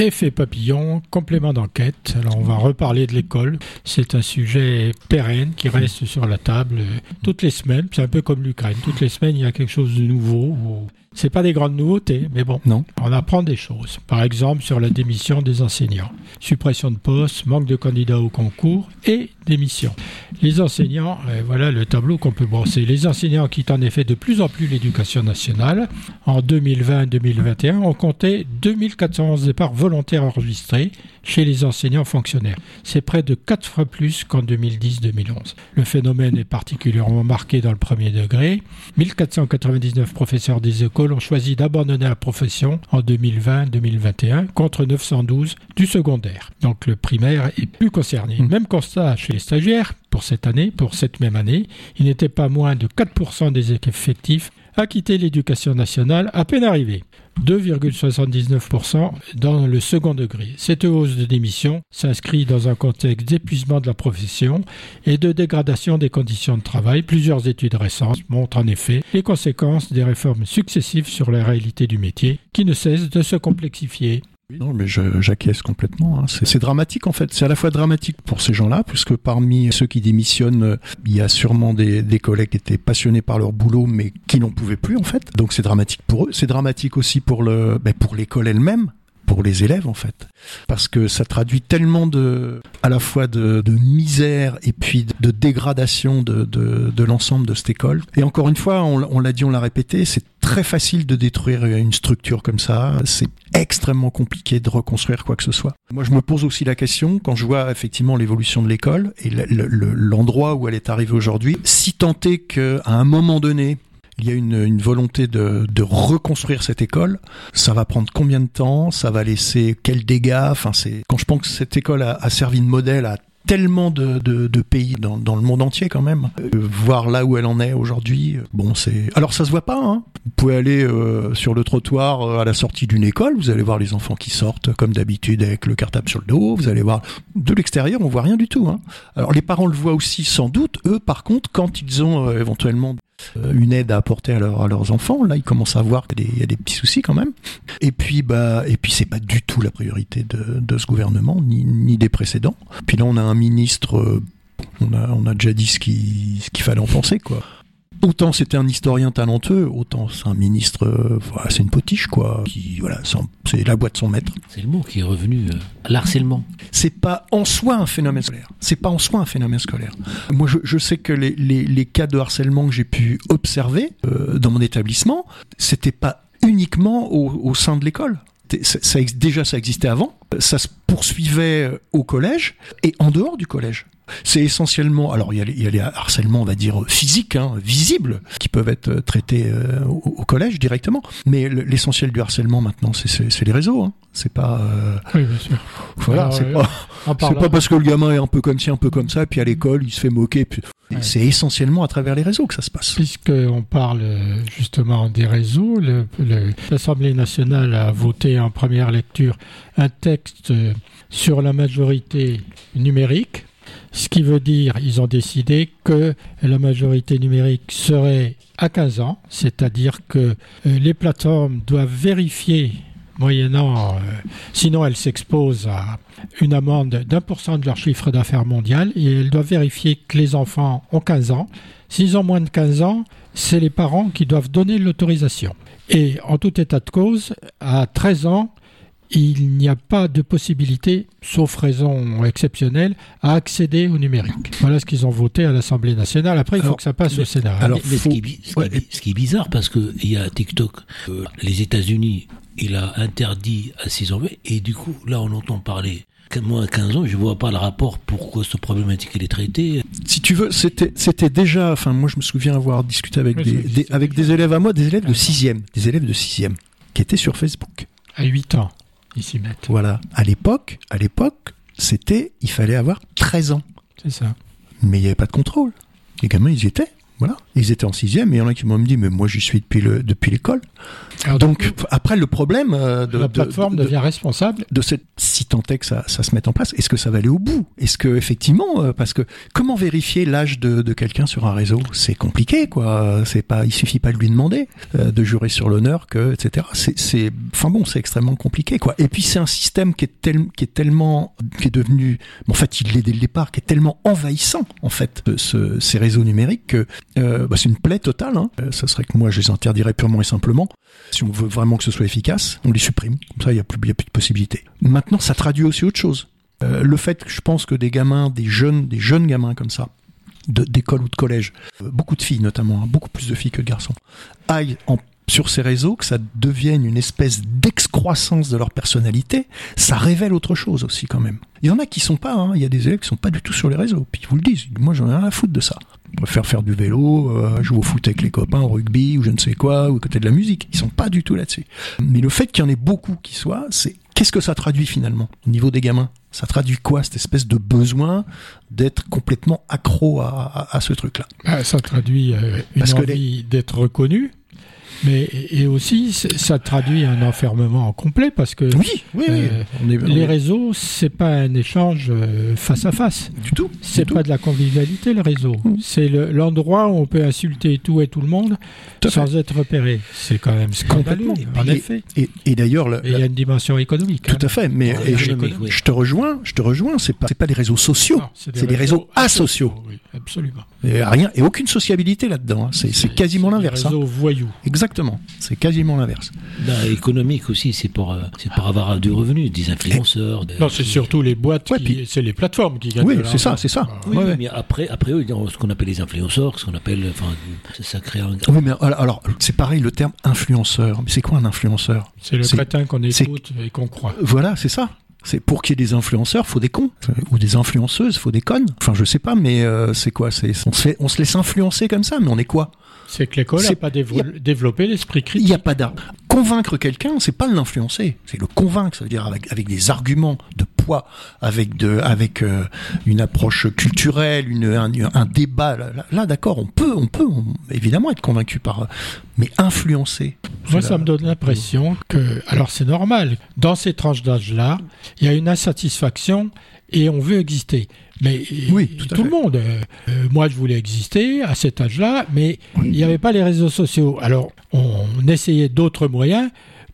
Effet papillon, complément d'enquête. Alors on va reparler de l'école. C'est un sujet pérenne qui reste sur la table toutes les semaines. C'est un peu comme l'Ukraine. Toutes les semaines, il y a quelque chose de nouveau. C'est pas des grandes nouveautés, mais bon, non. on apprend des choses. Par exemple, sur la démission des enseignants, suppression de postes, manque de candidats au concours et démission. Les enseignants, euh, voilà le tableau qu'on peut brosser. Les enseignants quittent en effet de plus en plus l'éducation nationale. En 2020-2021, on comptait 2411 départs volontaires enregistrés chez les enseignants fonctionnaires. C'est près de 4 fois plus qu'en 2010-2011. Le phénomène est particulièrement marqué dans le premier degré. 1499 professeurs des écoles ont choisi d'abandonner la profession en 2020-2021 contre 912 du secondaire. Donc le primaire est plus concerné. Mmh. Même constat chez les stagiaires pour cette année, pour cette même année, il n'était pas moins de 4% des effectifs à quitter l'éducation nationale à peine arrivés. 2,79% dans le second degré. Cette hausse de démission s'inscrit dans un contexte d'épuisement de la profession et de dégradation des conditions de travail. Plusieurs études récentes montrent en effet les conséquences des réformes successives sur la réalité du métier qui ne cessent de se complexifier. Non, mais j'acquiesce complètement. Hein. C'est dramatique en fait. C'est à la fois dramatique pour ces gens-là, puisque parmi ceux qui démissionnent, il y a sûrement des, collègues qui étaient passionnés par leur boulot, mais qui n'en pouvaient plus en fait. Donc c'est dramatique pour eux. C'est dramatique aussi pour le, ben, pour l'école elle-même, pour les élèves en fait. Parce que ça traduit tellement de à la fois de, misère et puis de, dégradation de l'ensemble de cette école. Et encore une fois on, on l'a dit on l'a répété c'est très facile de détruire une structure comme ça. C'est extrêmement compliqué de reconstruire quoi que ce soit. Moi je me pose aussi la question quand je vois effectivement l'évolution de l'école et l'endroit où elle est arrivée aujourd'hui si tant est qu'à un moment donné il y a une, volonté de, reconstruire cette école. Ça va prendre combien de temps? Ça va laisser quels dégâts? Enfin, c'est quand je pense que cette école a, servi de modèle à tellement de, pays dans, le monde entier quand même. Euh, voir là où elle en est aujourd'hui, bon c'est. Alors ça se voit pas. Hein. Vous pouvez aller euh, sur le trottoir euh, à la sortie d'une école, vous allez voir les enfants qui sortent comme d'habitude avec le cartable sur le dos. Vous allez voir de l'extérieur, on voit rien du tout. Hein. Alors les parents le voient aussi sans doute. Eux, par contre, quand ils ont euh, éventuellement euh, une aide à apporter à, à, leurs enfants. Là, ils commencent à voir qu'il y a des petits soucis quand même. Et puis, bah, et puis c'est pas du tout la priorité de, ce gouvernement, ni, ni, des précédents. Puis là, on a un ministre, euh, on a, on a déjà dit ce qu'il fallait en penser, quoi autant c'était un historien talentueux, autant c'est un ministre, euh, voilà, c'est une potiche quoi. Qui voilà, c'est la boîte de son maître. C'est le mot qui est revenu, euh, l'harcèlement. C'est pas en soi un phénomène scolaire. C'est pas en soi un phénomène scolaire. Moi, je, je sais que les, les, les, cas de harcèlement que j'ai pu observer euh, dans mon établissement, c'était pas uniquement au, au sein de l'école. Ça, ça, déjà, ça existait avant. Ça se poursuivait au collège et en dehors du collège. C'est essentiellement, alors il y, a les, il y, a les, harcèlements, on va dire physiques, hein, visibles, qui peuvent être traités euh, au, au, collège directement. Mais l'essentiel du harcèlement maintenant, c'est les réseaux. Hein. C'est pas. Euh... Oui, bien sûr. Voilà, c'est pas. C'est pas parce que le gamin est un peu comme ci, un peu comme ça, puis à l'école il se fait moquer. Puis... Ouais. C'est essentiellement à travers les réseaux que ça se passe. Puisqu'on parle justement des réseaux, l'Assemblée nationale a voté en première lecture un texte sur la majorité numérique ce qui veut dire ils ont décidé que la majorité numérique serait à 15 ans, c'est-à-dire que euh, les plateformes doivent vérifier moyennant, euh, sinon elles s'exposent à une amende d'un pour cent de leur chiffre d'affaires mondial et elles doivent vérifier que les enfants ont 15 ans. S'ils ont moins de 15 ans, c'est les parents qui doivent donner l'autorisation. Et en tout état de cause, à 13 ans, il n'y a pas de possibilité, sauf raison exceptionnelle, à accéder au numérique. Voilà ce qu'ils ont voté à l'Assemblée nationale. Après, il faut que ça passe mais, au Sénat. Alors, mais, mais ce, qui est, ce, ouais. qui est, ce, qui est, bizarre, parce qu'il y a TikTok, euh, les États-Unis, il a interdit à 6 ans, et du coup, là, on entend parler moi à 15 ans, je vois pas le rapport pourquoi cette problématique elle est traitée. Si tu veux, c'était c'était déjà enfin moi je me souviens avoir discuté avec oui, des, des avec des élèves à moi, des élèves de 6e, des élèves de 6e qui étaient sur Facebook à 8 ans. Ils s'y mettent. Voilà. À l'époque, à l'époque, c'était, il fallait avoir 13 ans. C'est ça. Mais il n'y avait pas de contrôle. Les gamins, ils y étaient. Voilà. Ils étaient en sixième et il y en a qui m'ont dit, mais moi j'y suis depuis le depuis l'école. Alors, Donc coup, après le problème euh, de la plateforme de- devient responsable. de cette si tant est que ça, ça se mette en place, est-ce que ça va aller au bout? Est-ce que effectivement, euh, parce que comment vérifier l'âge de, de quelqu'un sur un réseau? C'est compliqué, quoi. C'est pas, il suffit pas de lui demander euh, de jurer sur l'honneur que, etc. C'est, c'est, enfin bon, c'est extrêmement compliqué, quoi. Et puis c'est un système qui est tel, qui est tellement, qui est devenu, en fait, il l'est dès le départ, qui est tellement envahissant, en fait, ce- ces réseaux numériques que euh, bah, c'est une plaie totale. Hein. Euh, ça serait que moi, je les interdirais purement et simplement. Si on veut vraiment que ce soit efficace, on les supprime. Comme ça, il n'y a, a plus de possibilités. Maintenant, ça traduit aussi autre chose. Euh, le fait que je pense que des gamins, des jeunes, des jeunes gamins comme ça, d'école ou de collège, beaucoup de filles notamment, hein, beaucoup plus de filles que de garçons, aillent en- sur ces réseaux, que ça devienne une espèce d'excroissance de leur personnalité, ça révèle autre chose aussi quand même. Il y en a qui sont pas, hein, il y a des élèves qui sont pas du tout sur les réseaux, puis ils vous le disent, moi j'en ai rien à foutre de ça. Je préfère faire du vélo, euh, jouer au foot avec les copains, au rugby ou je ne sais quoi, ou écouter de la musique. Ils sont pas du tout là-dessus. Mais le fait qu'il y en ait beaucoup qui soient, c'est qu'est-ce que ça traduit finalement au niveau des gamins? Ça traduit quoi cette espèce de besoin d'être complètement accro à, à- à ce truc-là? Ah, ça traduit euh, une Parce envie d'être reconnu, mais et aussi ça traduit un enfermement complet parce que Oui, oui, oui. Euh, On est- on les est- réseaux c'est pas un échange euh, face à face. du tout. C'est pas tout. de la convivialité le réseau. Mm. C'est le- l'endroit où on peut insulter tout et tout le monde Tout à fait. sans être repéré. C'est quand même scandaleux. Complètement. En Et- effet. Et, et d'ailleurs, il y a une dimension économique. tout hein. à fait. Mais et je, te rejoins, je te rejoins. C'est pas, les réseaux sociaux. C'est des réseaux asociaux. Oui, absolument. Et rien et aucune sociabilité là-dedans. hein. C'est, quasiment des l'inverse. hein. réseaux voyous. Exactement. C'est quasiment l'inverse. Non, économique aussi, c'est pour, euh, c'est pour avoir du revenu, des influenceurs. des- Non, c'est surtout les boîtes, Ouais, qui- puis- c'est les plateformes qui gagnent. Oui, c'est ça, c'est ça. Ah, Oui, Ouais, mais après, après eux, il y a ce qu'on appelle les influenceurs, ce qu'on appelle, enfin, ça, crée un. Oui, mais alors, alors, c'est pareil le terme influenceur. Mais c'est quoi un influenceur? C'est le crétin qu'on écoute et qu'on croit. Voilà, c'est ça. C'est pour qu'il y ait des influenceurs, faut des cons ou des influenceuses, faut des connes. Enfin, je sais pas, mais euh, c'est quoi? C'est on se laisse influencer comme ça, mais on est quoi? C'est que l'école n'a pas dévo- y a- développé l'esprit Il critique. n'y a pas d'art. Convaincre quelqu'un, c'est pas l'influencer, c'est le convaincre. Ça veut dire avec, avec des arguments de poids, avec de, avec euh, une approche culturelle, une, un, un débat. Là, d'accord, on peut, on peut on- évidemment être convaincu par, mais influencer. Moi, ça la- me donne l'impression que, alors c'est normal, dans ces tranches d'âge-là, il y a une insatisfaction et on veut exister. Mais Oui, et- tout le monde, euh, euh, moi je voulais exister à cet âge-là, mais il n'y avait pas les réseaux sociaux. Alors on, essayait d'autres moyens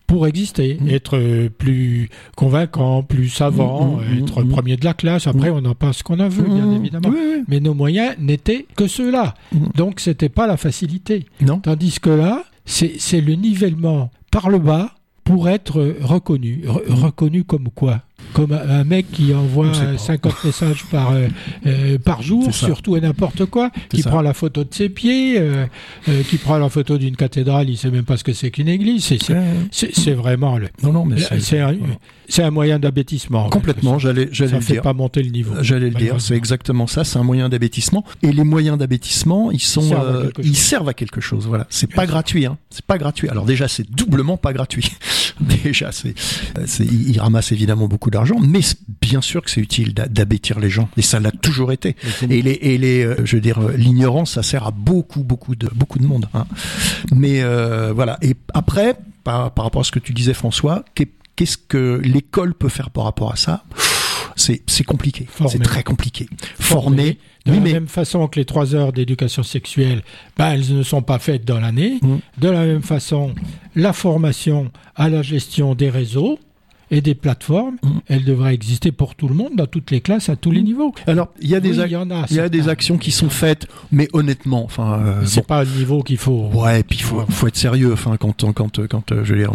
pour exister, être euh, plus convaincant, plus savant, euh, être premier de la classe. Après, on en pense ce qu'on en veut, bien évidemment. oui, oui. Mais nos moyens n'étaient que ceux-là. Donc, c'était pas la facilité. Non. Tandis que là, c'est c'est le nivellement par le bas pour être reconnu. Re- reconnu comme quoi? Comme un mec qui envoie On sait euh, pas. 50 messages par, euh, euh, par jour, C'est ça. sur tout et n'importe quoi, qui ça. prend la photo de ses pieds, euh, euh, qui prend la photo d'une cathédrale, il sait même pas ce que c'est qu'une église. C'est- vraiment le. Non, non, mais c'est un, moyen d'abêtissement. en complètement. J'allais, le fait dire. pas monter le niveau. J'allais le dire, c'est exactement ça. C'est un moyen d'abêtissement. Et les moyens d'abêtissement, ils sont, Servent à quelque ils chose. servent à quelque chose. Voilà, c'est pas gratuit. Hein. C'est pas gratuit. Alors déjà, c'est doublement pas gratuit. déjà, c'est, ils ramassent évidemment beaucoup d'argent, mais bien sûr que c'est utile d'a- d'abêtir les gens. Et ça l'a toujours été. Et les, et les, euh, je veux dire, euh, l'ignorance, ça sert à beaucoup, beaucoup de, beaucoup de monde. Hein. Mais euh, voilà. Et après, par, par rapport à ce que tu disais, François, qu'est- qu'est-ce que l'école peut faire par rapport à ça? C'est, compliqué. C'est très compliqué. Former. De Oui, la mais même façon que les trois heures d'éducation sexuelle, ben, elles ne sont pas faites dans l'année. Mm. De la même façon, la formation à la gestion des réseaux et des plateformes, Mm. elle devrait exister pour tout le monde, dans toutes les classes, à tous les niveaux. alors il y a des, Oui, y en a. il y a des actions qui sont faites, mais honnêtement, enfin, euh, C'est bon. pas le niveau qu'il faut. Ouais, et puis il faut, faut être sérieux. Enfin, quand, quand, quand, euh, je veux dire,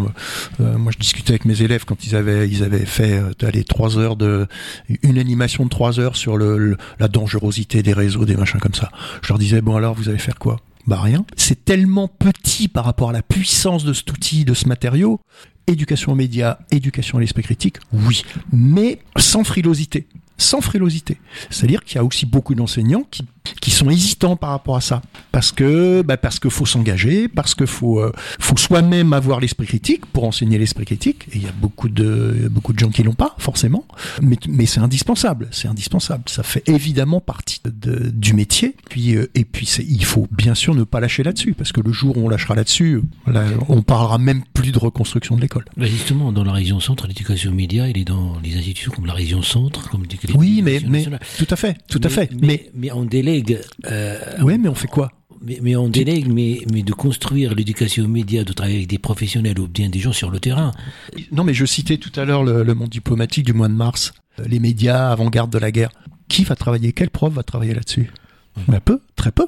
euh, moi, je discutais avec mes élèves quand ils avaient, ils avaient fait, euh, allez, trois heures de, une animation de trois heures sur le, le- la dangerosité des réseaux, des machins comme ça. Je leur disais, bon alors, vous allez faire quoi? Bah rien. C'est tellement petit par rapport à la puissance de cet outil, de ce matériau. Éducation aux médias, éducation à l'esprit critique, oui, mais sans frilosité. Sans frilosité. C'est-à-dire qu'il y a aussi beaucoup d'enseignants qui qui sont hésitants par rapport à ça, parce que bah parce que faut s'engager, parce que faut euh, faut soi-même avoir l'esprit critique pour enseigner l'esprit critique. Et il y a beaucoup de beaucoup de gens qui l'ont pas forcément, mais mais c'est indispensable, c'est indispensable. Ça fait évidemment partie de, du métier. Puis euh, et puis il faut bien sûr ne pas lâcher là-dessus, parce que le jour où on lâchera là-dessus, là, on parlera même plus de reconstruction de l'école. Bah justement, dans la région centre, l'éducation média, il est dans les institutions comme la région centre, comme oui, mais mais tout à fait, tout à fait. Mais mais, mais on délègue. Euh, oui, mais on fait quoi mais, mais, on délègue, mais, mais de construire l'éducation média, de travailler avec des professionnels ou bien des gens sur le terrain. Non, mais je citais tout à l'heure le, monde diplomatique du mois de mars, euh, les médias avant-garde de la guerre. Qui va travailler? Quel prof va travailler là-dessus? Un Peu, très peu.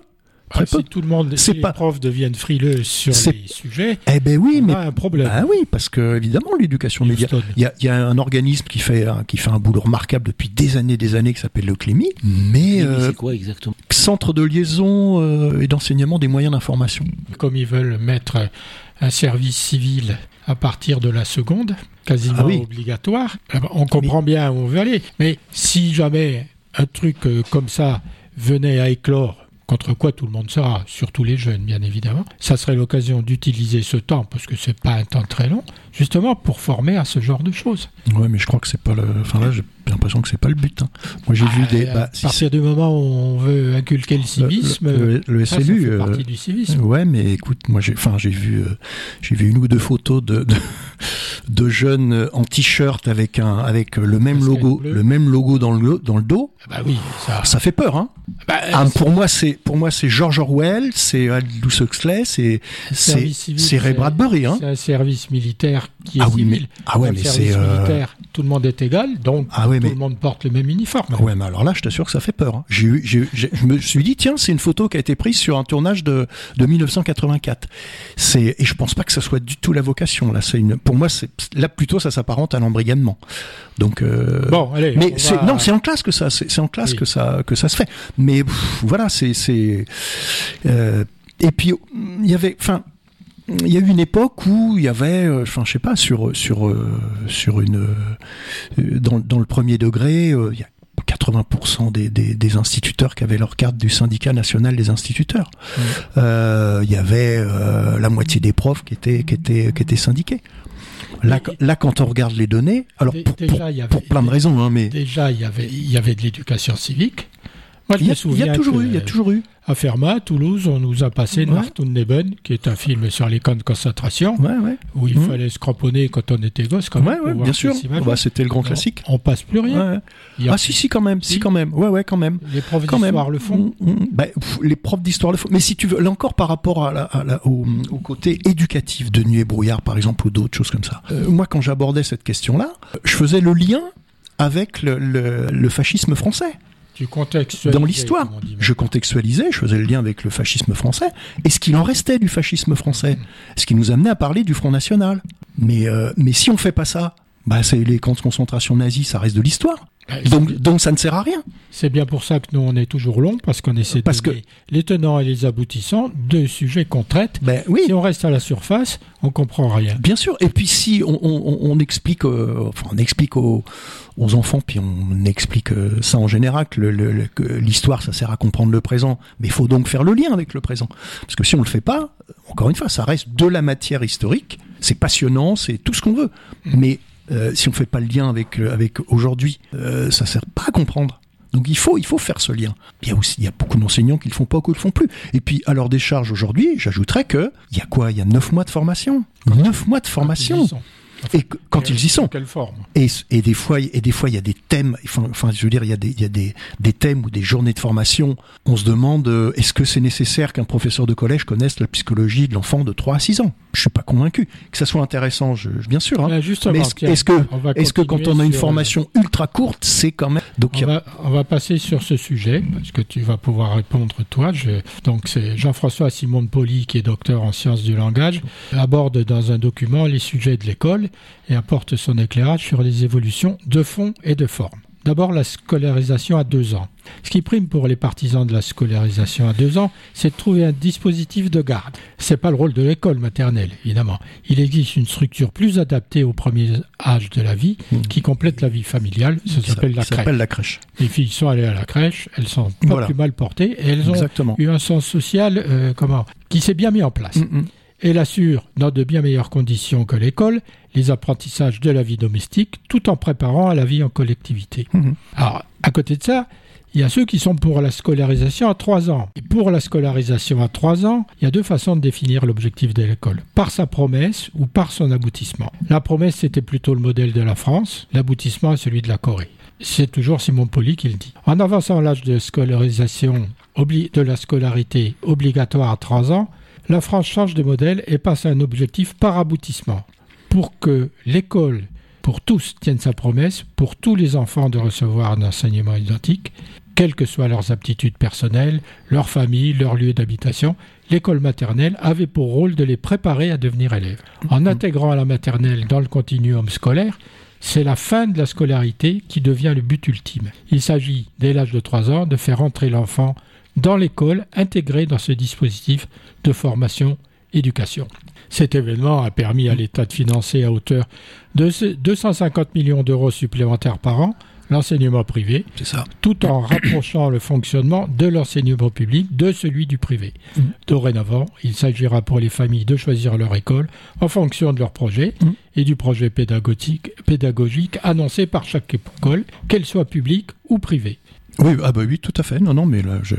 Ah, si tout le monde, si les profs deviennent frileux sur les sujets, eh ben oui, on mais a un problème. Ah oui, parce que évidemment l'éducation média, il y a, y a, un organisme qui fait un, qui fait un boulot remarquable depuis des années, des années, qui s'appelle le CLEMI. Mais euh, c'est quoi exactement? Centre de liaison euh, et d'enseignement des moyens d'information. Comme ils veulent mettre un service civil à partir de la seconde, quasiment Ah oui. obligatoire, eh ben, on comprend bien où on veut aller. Mais si jamais un truc euh, comme ça venait à éclore contre quoi tout le monde sera, surtout les jeunes bien évidemment. Ça serait l'occasion d'utiliser ce temps, parce que c'est pas un temps très long, justement pour former à ce genre de choses. Ouais, mais je crois que c'est pas le. Enfin là, j'ai l'impression que c'est pas le but. hein. Moi, j'ai vu des. à bah, si partir du moment où on veut inculquer le civisme, le, le- le ça, ça SLU. fait euh, partie du civisme. Ouais, mais écoute, moi j'ai, enfin j'ai vu, euh, j'ai vu une ou deux photos de de, de jeunes euh, en t-shirt avec un avec euh, le même logo, le même logo dans le dans le dos. Bah oui, ça. Ça fait peur, hein. Bah, Ah, pour moi, c'est pour moi c'est George Orwell, c'est Aldous Huxley, c'est c'est c'est Ray Bradbury, hein. C'est un service militaire qui est Ah oui, mais- ah ouais, mais c'est, euh, tout le monde est égal, donc Ah ouais, tout mais- le monde porte le même uniforme. Ah Ouais, mais alors là, je t'assure que ça fait peur. hein. J'ai- je me suis dit, tiens, c'est une photo qui a été prise sur un tournage de, de 1984. C'est, et je pense pas que ça soit du tout la vocation. Là, c'est une, pour moi, c'est, là plutôt, ça s'apparente à l'embrigadement. Donc, euh, Bon, allez. mais c'est, va- non, c'est en classe que ça, c'est, c'est en classe Oui. que ça, que ça se fait. Mais pff, voilà, c'est, c'est, euh, et puis il y avait, enfin. Il y a eu une époque où il y avait, euh, enfin, je sais pas, sur sur euh, sur une dans, dans le premier degré, il y a 80% des, des, des instituteurs qui avaient leur carte du syndicat national des instituteurs. Mmh. Euh, Il y avait euh, la moitié des profs qui étaient qui étaient qui étaient syndiqués. Là, quand on regarde les données, alors pour, pour, déjà, il y avait- pour plein de raisons, hein, mais Déjà, il y avait, il y avait de l'éducation civique. Moi, je il y, me a, il y souviens a toujours que eu, il y a toujours eu. à Fermat, à Toulouse, on nous a passé Ouais. Neben, qui est un film sur les camps de concentration, Ouais, ouais, où il Mhm. fallait se cramponner quand on était gosse, quand même. pour bien sûr. Bah, C'était le grand On- classique. On, passe plus rien. Ah si, si, quand même, si, Si. quand même. Ouais, ouais, quand même. Les profs d'histoire le font. Mm, mm. Bah, pff, les profs d'histoire le font. Mais si tu veux, là encore par rapport à la- à la- au, au côté éducatif de Nuit et Brouillard, par exemple, ou d'autres choses comme ça. Euh, moi, quand j'abordais cette question-là, je faisais le lien avec le, le- le fascisme français. Tu. Dans l'histoire, je contextualisais, je faisais le lien avec le fascisme français, et ce qu'il en restait du fascisme français, ce qui nous amenait à parler du Front National? Mais, euh, mais si on fait pas ça, bah, c'est les camps de concentration nazis, ça reste de l'histoire. Donc, donc ça ne sert à rien. C'est bien pour ça que nous, on est toujours long, parce qu'on essaie de Parce que- donner les tenants et les aboutissants de sujets qu'on traite. Ben oui. Si on reste à la surface, on comprend rien. Bien sûr. Et puis si on, on- on explique, euh, enfin on explique aux, aux enfants, puis on explique euh, ça en général que que l'histoire ça sert à comprendre le présent, mais il faut donc faire le lien avec le présent. Parce que si on le fait pas, encore une fois, ça reste de la matière historique. C'est passionnant, c'est tout ce qu'on veut. Mais euh, si on fait pas le lien avec euh, avec aujourd'hui, euh, ça sert pas à comprendre. Donc il faut, il faut faire ce lien. Il y a aussi, il y a beaucoup d'enseignants qui le font pas ou qui le font plus. Et puis à leur décharge aujourd'hui, j'ajouterais que il y a quoi? Il y a neuf mois de formation. Neuf mois de formation. Et quand ils y sont. Quelle forme Et, et des fois, et des fois, il y a des thèmes. Enfin, je veux dire, il y a des, il y a des, des thèmes ou des journées de formation. On se demande, euh, est-ce que c'est nécessaire qu'un professeur de collège connaisse la psychologie de l'enfant de 3 à 6 ans? Je suis pas convaincu. Que ça soit intéressant, je, je- bien sûr. Hein. Là, Mais est-ce que, est-ce que quand on a une sur- formation ultra courte, c'est quand même. Donc, On a- va, on va passer sur ce sujet, parce que tu vas pouvoir répondre toi. Je- donc c'est Jean-François Simon Poli, qui est docteur en sciences du langage, aborde dans un document les sujets de l'école et apporte son éclairage sur les évolutions de fond et de forme. D'abord, la scolarisation à deux ans. Ce qui prime pour les partisans de la scolarisation à deux ans, c'est de trouver un dispositif de garde. C'est pas le rôle de l'école maternelle, évidemment. Il existe une structure plus adaptée au premier âge de la vie, mmh. qui complète la vie familiale. Ça, s'appelle la, crèche. la crèche. Les filles sont allées à la crèche, elles sont pas plus mal portées, et elles ont eu un sens social, euh, comment, qui s'est bien mis en place. Mmh, mmh. Elle assure, dans de bien meilleures conditions que l'école, les apprentissages de la vie domestique, tout en préparant à la vie en collectivité. Mhm. Alors, à côté de ça, il y a ceux qui sont pour la scolarisation à 3 ans. Et pour la scolarisation à 3 ans, il y a deux façons de définir l'objectif de l'école. Par sa promesse ou par son aboutissement. La promesse, c'était plutôt le modèle de la France. L'aboutissement est celui de la Corée. C'est toujours Simon Poli qui le dit. En avançant l'âge de scolarisation de la scolarité obligatoire à 3 ans, la France change de modèle et passe à un objectif par aboutissement. Pour que l'école, pour tous, tienne sa promesse, pour tous les enfants de recevoir un enseignement identique, quelles que soient leurs aptitudes personnelles, leur famille, leur lieu d'habitation, l'école maternelle avait pour rôle de les préparer à devenir élèves. En mhm. intégrant à la maternelle dans le continuum scolaire, c'est la fin de la scolarité qui devient le but ultime. Il s'agit, dès l'âge de 3 ans, de faire entrer l'enfant dans l'école intégrée dans ce dispositif de formation éducation. Cet événement a permis à l'État de financer à hauteur de 250 millions d'euros supplémentaires par an l'enseignement privé, tout en rapprochant le fonctionnement de l'enseignement public de celui du privé. Mmh. Dorénavant, il s'agira pour les familles de choisir leur école en fonction de leur projet mmh. et du projet pédagogique, pédagogique annoncé par chaque école, qu'elle soit publique ou privée. Oui, ah bah oui, tout à fait. Non, non, mais là, je,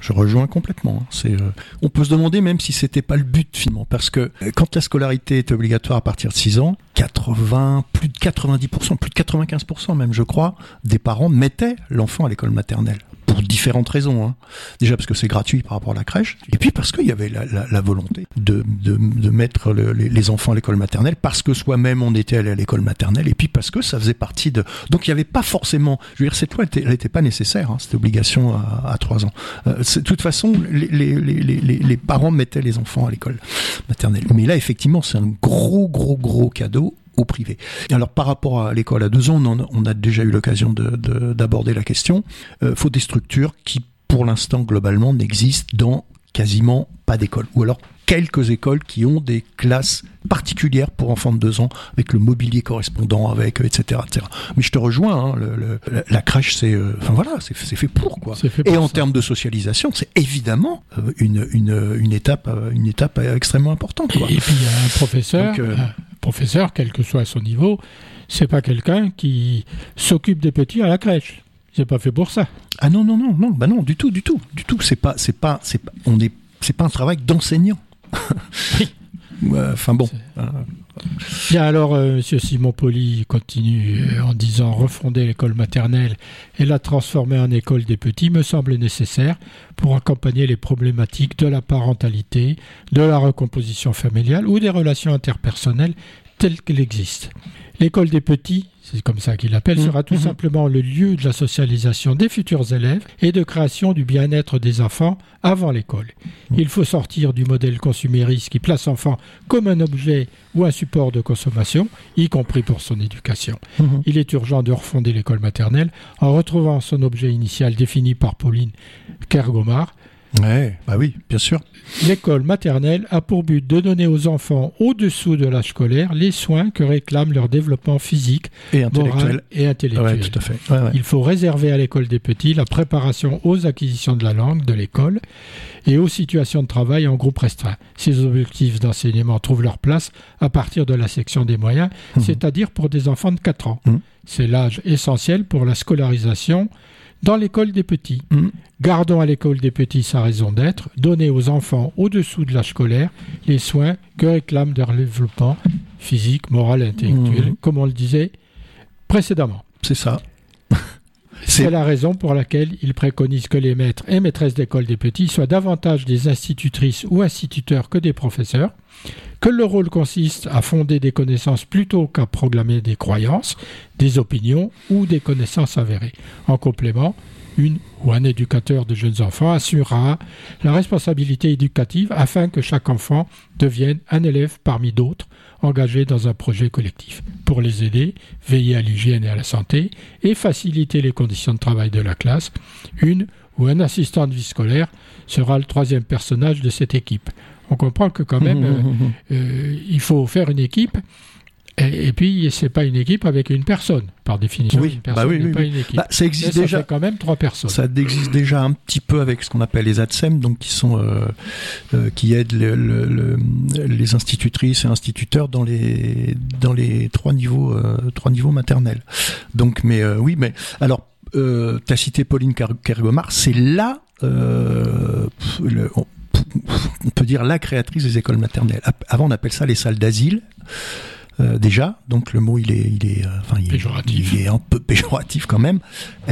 je rejoins complètement. Hein. Euh, on peut se demander même si c'était pas le but finalement, parce que euh, quand la scolarité est obligatoire à partir de 6 ans, 80, plus de 90%, plus de 95% même, je crois, des parents mettaient l'enfant à l'école maternelle pour différentes raisons. Hein. Déjà parce que c'est gratuit par rapport à la crèche, et puis parce qu'il y avait la, la, la volonté de, de, de mettre le, les, les, enfants à l'école maternelle, parce que soi-même on était allé à l'école maternelle, et puis parce que ça faisait partie de... Donc il n'y avait pas forcément... Je veux dire, cette loi, elle n'était pas nécessaire, hein, cette obligation à, 3 ans. Euh, de toute façon, les, les, les, parents mettaient les enfants à l'école maternelle. Mais là, effectivement, c'est un gros, gros, gros cadeau au privé. alors par rapport à l'école à deux ans, on, a déjà eu l'occasion d'aborder la question. Il euh, faut des structures qui, pour l'instant, globalement, n'existent dans quasiment pas d'école. Ou alors quelques écoles qui ont des classes particulières pour enfants de deux ans, avec le mobilier correspondant, avec etc. etc. Mais je te rejoins, hein, le, la, crèche, c'est, euh, enfin voilà, c'est fait pour quoi. Fait pour Et en termes de socialisation, c'est évidemment euh, une, une, une, étape, une étape extrêmement importante. Quoi. Et, puis il y a un professeur, professeur, quel que soit son niveau, c'est pas quelqu'un qui s'occupe des petits à la crèche. C'est pas fait pour ça. Ah non non non non bah non du tout du tout du tout c'est pas c'est pas c'est pas on est c'est pas un travail d'enseignant. Enfin bon. Bien alors, euh, Monsieur Simon Poli continue euh, en disant refonder l'école maternelle et la transformer en école des petits me semble nécessaire pour accompagner les problématiques de la parentalité, de la recomposition familiale ou des relations interpersonnelles telles qu'elles existent. L'école des petits, c'est comme ça qu'il l'appelle, sera tout mmh, mmh. simplement le lieu de la socialisation des futurs élèves et de création du bien-être des enfants avant l'école. Mmh. Il faut sortir du modèle consumériste qui place l'enfant comme un objet ou un support de consommation, y compris pour son éducation. Il est urgent de refonder l'école maternelle en retrouvant son objet initial défini par Pauline Kergomar, Ouais, bah oui, bien sûr. L'école maternelle a pour but de donner aux enfants au-dessous de l'âge scolaire les soins que réclame leur développement physique, et intellectuel. et intellectuel. tout à fait. Il faut réserver à l'école des petits la préparation aux acquisitions de la langue de l'école et aux situations de travail en groupe restreint. Ces objectifs d'enseignement trouvent leur place à partir de la section des moyens, mmh. c'est-à-dire pour des enfants de 4 ans. Mmh. C'est l'âge essentiel pour la scolarisation dans l'école des petits. Mm. Gardons à l'école des petits sa raison d'être, donnez aux enfants au-dessous de l'âge scolaire les soins que réclament leur développement physique, moral et intellectuel, mm. comme on le disait précédemment. C'est ça. C'est la raison pour laquelle il préconise que les maîtres et maîtresses d'école des petits soient davantage des institutrices ou instituteurs que des professeurs, que le rôle consiste à fonder des connaissances plutôt qu'à proclamer des croyances, des opinions ou des connaissances avérées. En complément, une ou un éducateur de jeunes enfants assurera la responsabilité éducative afin que chaque enfant devienne un élève parmi d'autres engagés dans un projet collectif. Pour les aider, veiller à l'hygiène et à la santé et faciliter les conditions de travail de la classe, une ou un assistant de vie scolaire sera le troisième personnage de cette équipe. On comprend que quand même, euh, euh, il faut faire une équipe et, puis, c'est pas une équipe avec une personne, par définition. Oui, une bah personne oui, oui, pas oui. une équipe. Bah, ça existe ça déjà. fait quand même trois personnes. Ça existe déjà un petit peu avec ce qu'on appelle les ADSEM, donc qui sont euh, euh, qui aident le- le- le- les institutrices et instituteurs dans les dans les trois niveaux euh, trois niveaux maternels. Donc, mais euh, oui, mais alors euh, t'as cité Pauline Kergomar, c'est là euh, on, on peut dire la créatrice des écoles maternelles. Avant, on appelle ça les salles d'asile. Euh, déjà, donc le mot il est, il est, euh, enfin, il, est- Péjoratif. il est un peu péjoratif quand même.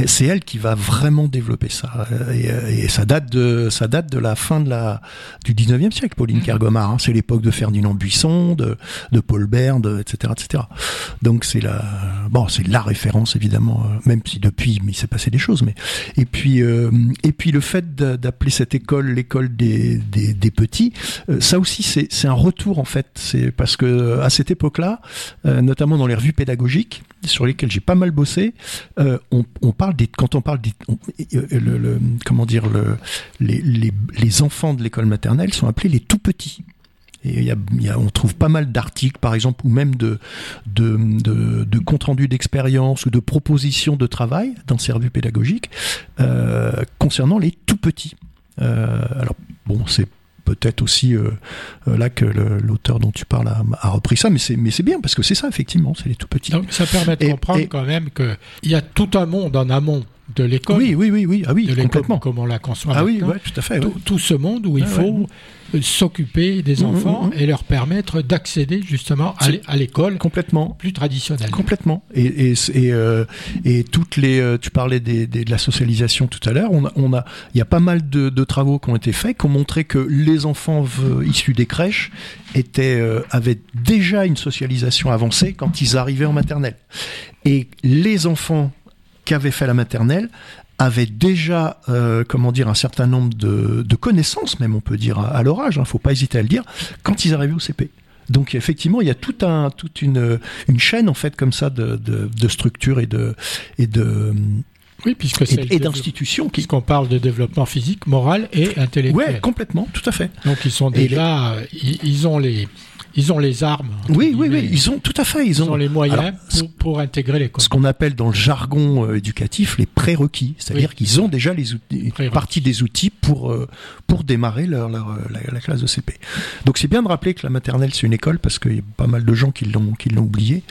C'est elle qui va vraiment développer ça, Euh, et, et ça date de, ça date de la fin de la du 19e siècle. Pauline Mhm. Kergomar, hein. c'est l'époque de Ferdinand Buisson, de, de Paul Bert, de- etc., etc. Donc c'est la, bon, c'est la référence évidemment, même si depuis il s'est passé des choses, mais et puis euh, et puis le fait d'a- d'appeler cette école l'école des, des, des petits, ça aussi c'est c'est un retour en fait. C'est parce que à cette époque-là, euh, notamment dans les revues pédagogiques sur lesquelles j'ai pas mal bossé, euh, on, parle des quand on parle des euh, comment dire le les, les, les enfants de l'école maternelle sont appelés les tout petits. Et on trouve pas mal d'articles, par exemple, ou même de, de, de, comptes rendus d'expérience ou de propositions de travail dans ces revues pédagogiques concernant les tout petits. Alors, bon, c'est peut-être aussi euh, euh, là que l'auteur dont tu parles a, a repris ça, mais c'est mais c'est bien parce que c'est ça effectivement, c'est les tout petits. Donc ça permet de Et- comprendre et- quand même qu'il y a tout un monde en amont de l'école, Oui, oui, oui, oui, ah oui, de complètement. comme on la conçoit Ah oui, maintenant. ouais, tout à fait. ouais. tout, tout ce monde où il Ouais, faut euh, s'occuper des Mhm, enfants mhm. et leur permettre d'accéder justement à l'école Complètement. plus traditionnelle. Complètement. Et, et, et, euh, et toutes les, euh, tu parlais des, des- de la socialisation tout à l'heure. On a, on a, il y a pas mal de, de travaux qui ont été faits, qui ont montré que les enfants issus des crèches étaient, euh, avaient déjà une socialisation avancée quand ils arrivaient en maternelle. Et les enfants qui avaient fait la maternelle avaient déjà, euh, comment dire, un certain nombre de, de connaissances, même on peut dire à, à leur âge. Hein, faut pas hésiter à le dire, quand ils arrivaient au CP. Donc effectivement, il y a tout un, toute une, une chaîne en fait comme ça de, de, de structures et de et de Oui, puisque c'est et, d'institutions qui. puisqu'on parle de développement physique, moral et intellectuel. Ouais, complètement, tout à fait. Donc ils sont déjà, ils, ils ont les, ils ont les armes. Oui, oui, oui, ils ont tout à fait, ils Ils ont, les moyens Alors, pour, pour intégrer l'école. ce qu'on appelle dans le jargon euh, éducatif les prérequis, c'est-à-dire Oui. qu'ils ont déjà les outils, une partie des outils pour euh, pour démarrer leur, leur, euh, la, la classe de CP. Donc c'est bien de rappeler que la maternelle c'est une école parce qu'il y a pas mal de gens qui l'ont qui l'ont oublié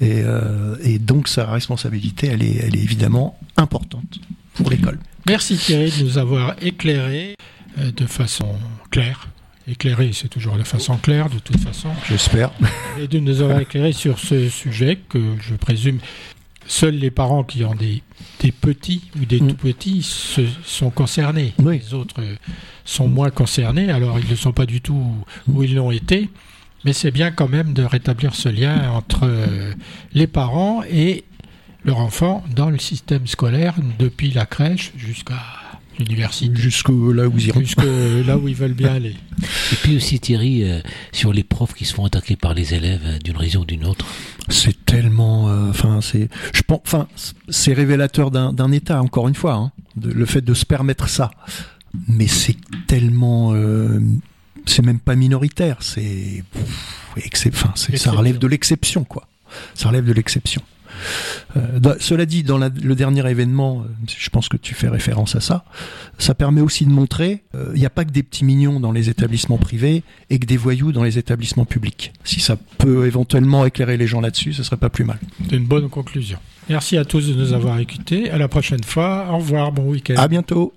et, euh, et donc sa responsabilité elle est elle est évidemment importante pour l'école. Merci Thierry de nous avoir éclairé de façon claire. Éclairé, c'est toujours de façon claire, de toute façon. J'espère. et de nous avoir éclairé sur ce sujet que je présume seuls les parents qui ont des, des petits ou des Mm. tout petits se, sont concernés. Oui. Les autres sont moins concernés, alors ils ne sont pas du tout où ils l'ont été. Mais c'est bien quand même de rétablir ce lien entre euh, les parents et leur enfant dans le système scolaire, depuis la crèche jusqu'à l'université, Jusque là où ils iront. jusque là où ils veulent bien aller. Et puis aussi Thierry, euh, sur les profs qui se font attaquer par les élèves euh, d'une raison ou d'une autre. C'est tellement, euh, enfin c'est, je pense, enfin c'est révélateur d'un d'un état encore une fois, hein, de- le fait de se permettre ça. Mais c'est tellement, euh, c'est même pas minoritaire, c'est, pff, excep- enfin c'est- ça relève de l'exception quoi. Ça relève de l'exception. Euh, dans- cela dit, dans la- le dernier événement, euh, je pense que tu fais référence à ça, ça permet aussi de montrer, euh, il n'y a pas que des petits mignons dans les établissements privés et que des voyous dans les établissements publics. Si ça peut éventuellement éclairer les gens là-dessus, ce serait pas plus mal. C'est une bonne conclusion. Merci à tous de nous avoir écoutés. À la prochaine fois. Au revoir. Bon week-end. À bientôt.